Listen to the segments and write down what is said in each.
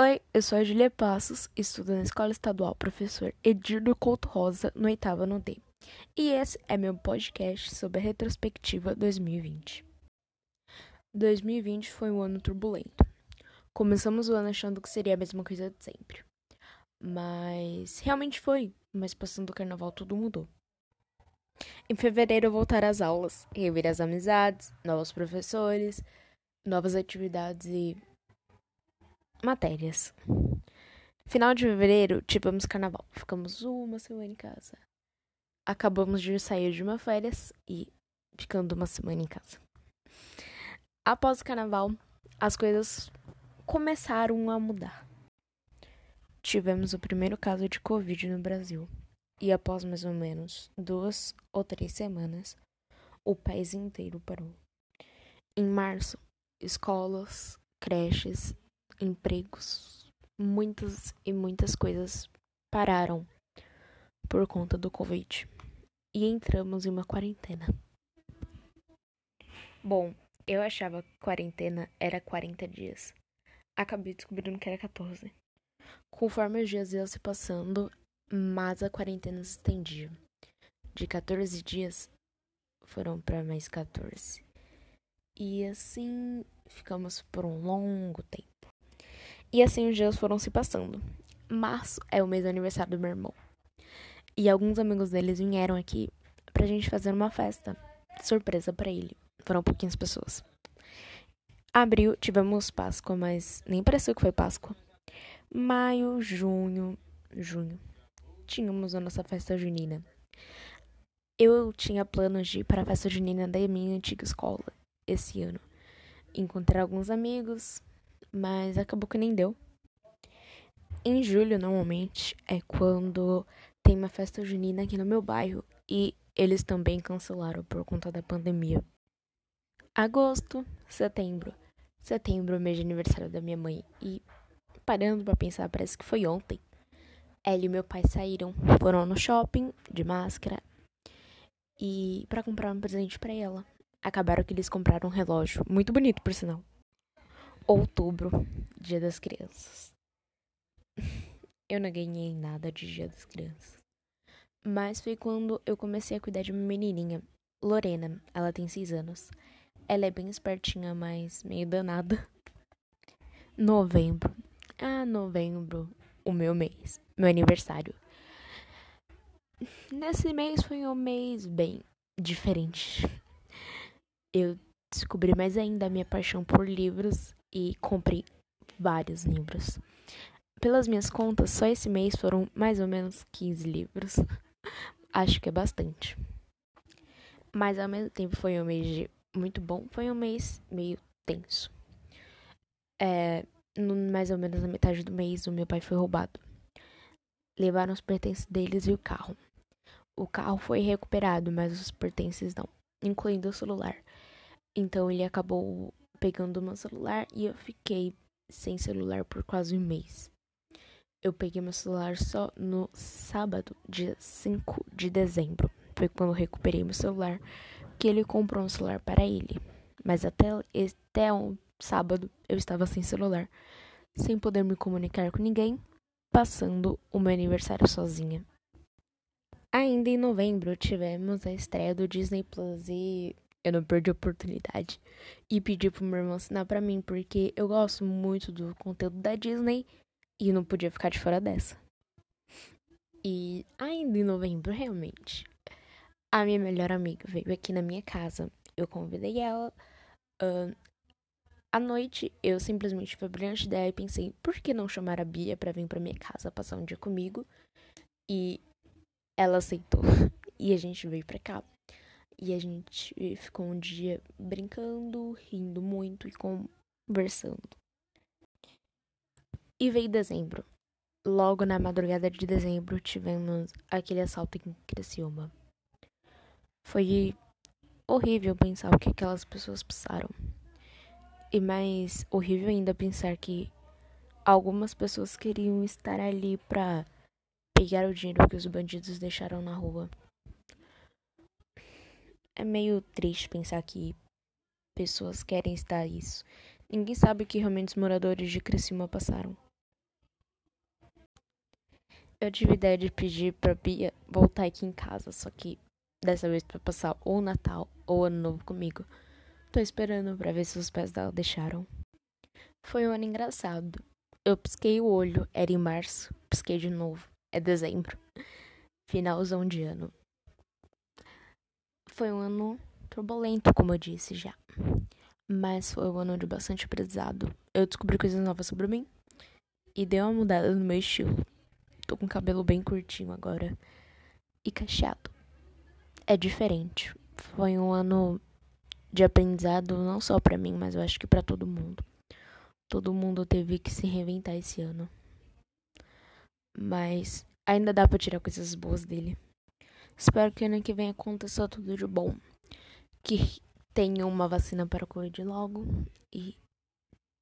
Oi, eu sou a Julia Passos, estudo na Escola Estadual Professor Edirdo Couto Rosa, no oitavo ano D. E esse é meu podcast sobre a retrospectiva 2020. 2020 foi um ano turbulento. Começamos o ano achando que seria a mesma coisa de sempre. Mas realmente foi, mas passando o carnaval tudo mudou. Em fevereiro voltar às aulas, rever as amizades, novos professores, novas atividades e matérias. Final de fevereiro, tivemos carnaval. Ficamos uma semana em casa. Acabamos de sair de uma férias e ficando uma semana em casa. Após o carnaval, as coisas começaram a mudar. Tivemos o primeiro caso de Covid no Brasil. E após mais ou menos duas ou três semanas, o país inteiro parou. Em março, escolas, creches empregos, muitas e muitas coisas pararam por conta do Covid e entramos em uma quarentena. Bom, eu achava que quarentena era 40 dias. Acabei descobrindo que era 14. Conforme os dias iam se passando, mas a quarentena se estendia. De 14 dias foram para mais 14. E assim ficamos por um longo tempo. E assim os dias foram se passando. Março é o mês do aniversário do meu irmão. E alguns amigos deles vieram aqui pra gente fazer uma festa surpresa para ele. Foram pouquinhas pessoas. Abril tivemos Páscoa, mas nem pareceu que foi Páscoa. Maio, junho, junho. Tínhamos a nossa festa junina. Eu tinha planos de ir para a festa junina da minha antiga escola esse ano. Encontrar alguns amigos, mas acabou que nem deu. Em julho, normalmente, é quando tem uma festa junina aqui no meu bairro e eles também cancelaram por conta da pandemia. Agosto, setembro. Setembro, mês de aniversário da minha mãe. E parando para pensar, parece que foi ontem. Ela e meu pai saíram, foram no shopping de máscara e para comprar um presente para ela. Acabaram que eles compraram um relógio, muito bonito por sinal outubro, Dia das Crianças. Eu não ganhei nada de Dia das Crianças. Mas foi quando eu comecei a cuidar de uma menininha, Lorena. Ela tem seis anos. Ela é bem espertinha, mas meio danada. Novembro. Ah, novembro, o meu mês, meu aniversário. Nesse mês foi um mês bem diferente. Eu descobri mais ainda a minha paixão por livros e comprei vários livros. Pelas minhas contas, só esse mês foram mais ou menos 15 livros. Acho que é bastante. Mas ao mesmo tempo foi um mês de muito bom, foi um mês meio tenso. É, no, mais ou menos na metade do mês, o meu pai foi roubado. Levaram os pertences deles e o carro. O carro foi recuperado, mas os pertences não, incluindo o celular. Então ele acabou pegando meu celular e eu fiquei sem celular por quase um mês. Eu peguei meu celular só no sábado, dia 5 de dezembro. Foi quando eu recuperei meu celular, que ele comprou um celular para ele. Mas até, até um sábado eu estava sem celular, sem poder me comunicar com ninguém, passando o meu aniversário sozinha. Ainda em novembro tivemos a estreia do Disney Plus e eu não perdi a oportunidade e pedi pro meu irmão assinar pra mim, porque eu gosto muito do conteúdo da Disney e não podia ficar de fora dessa. E ainda em novembro, realmente, a minha melhor amiga veio aqui na minha casa. Eu convidei ela. Uh, à noite, eu simplesmente fui brilhante ideia e pensei, por que não chamar a Bia para vir pra minha casa passar um dia comigo? E ela aceitou. E a gente veio pra cá. E a gente ficou um dia brincando, rindo muito e conversando. E veio dezembro. Logo na madrugada de dezembro tivemos aquele assalto em Criciúma. Foi horrível pensar o que aquelas pessoas passaram. E mais horrível ainda pensar que algumas pessoas queriam estar ali para pegar o dinheiro que os bandidos deixaram na rua. É meio triste pensar que pessoas querem estar isso. Ninguém sabe o que realmente os moradores de Criciúma passaram. eu tive ideia de pedir pra Bia voltar aqui em casa, só que dessa vez pra passar ou Natal ou Ano Novo comigo. Tô esperando pra ver se os pés dela deixaram. Foi um ano engraçado. Eu pisquei o olho, era em março, pisquei de novo, é dezembro. Finalzão de ano. Foi um ano turbulento, como eu disse já. Mas foi um ano de bastante aprendizado. Eu descobri coisas novas sobre mim e deu uma mudada no meu estilo. Tô com cabelo bem curtinho agora e cacheado. É diferente. Foi um ano de aprendizado não só para mim, mas eu acho que para todo mundo. Todo mundo teve que se reinventar esse ano. Mas ainda dá para tirar coisas boas dele. Espero que ano que vem aconteça tudo de bom. Que tenha uma vacina para a Covid logo e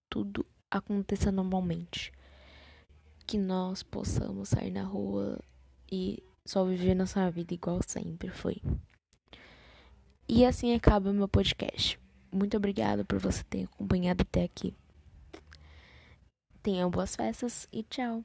tudo aconteça normalmente. Que nós possamos sair na rua e só viver nossa vida igual sempre foi. E assim acaba o meu podcast. Muito obrigada por você ter acompanhado até aqui. Tenham boas festas e tchau.